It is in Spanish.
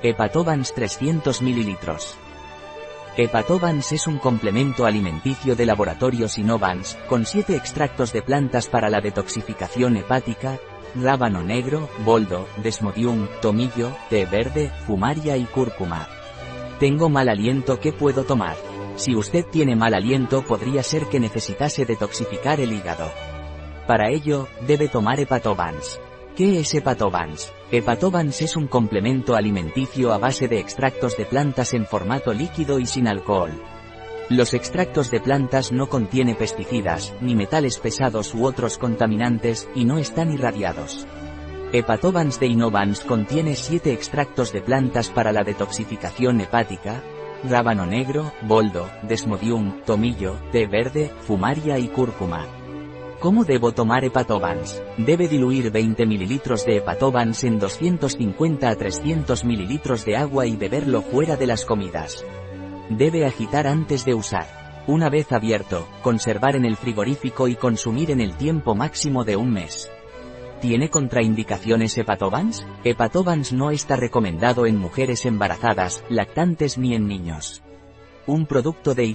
Hepatobans 300 ml. Hepatobans es un complemento alimenticio de laboratorios Innovans, con 7 extractos de plantas para la detoxificación hepática, rábano negro, boldo, desmodium, tomillo, té verde, fumaria y cúrcuma. Tengo mal aliento, ¿qué puedo tomar? Si usted tiene mal aliento podría ser que necesitase detoxificar el hígado. Para ello, debe tomar Hepatobans. ¿Qué es Hepatobans? Hepatobans es un complemento alimenticio a base de extractos de plantas en formato líquido y sin alcohol. Los extractos de plantas no contienen pesticidas, ni metales pesados u otros contaminantes, y no están irradiados. Hepatobans de Innovans contiene 7 extractos de plantas para la detoxificación hepática, rábano negro, boldo, desmodium, tomillo, té verde, fumaria y cúrcuma. ¿Cómo debo tomar hepatobans? Debe diluir 20 ml de hepatobans en 250 a 300 ml de agua y beberlo fuera de las comidas. Debe agitar antes de usar. Una vez abierto, conservar en el frigorífico y consumir en el tiempo máximo de un mes. ¿Tiene contraindicaciones hepatobans? Hepatobans no está recomendado en mujeres embarazadas, lactantes ni en niños. Un producto de Y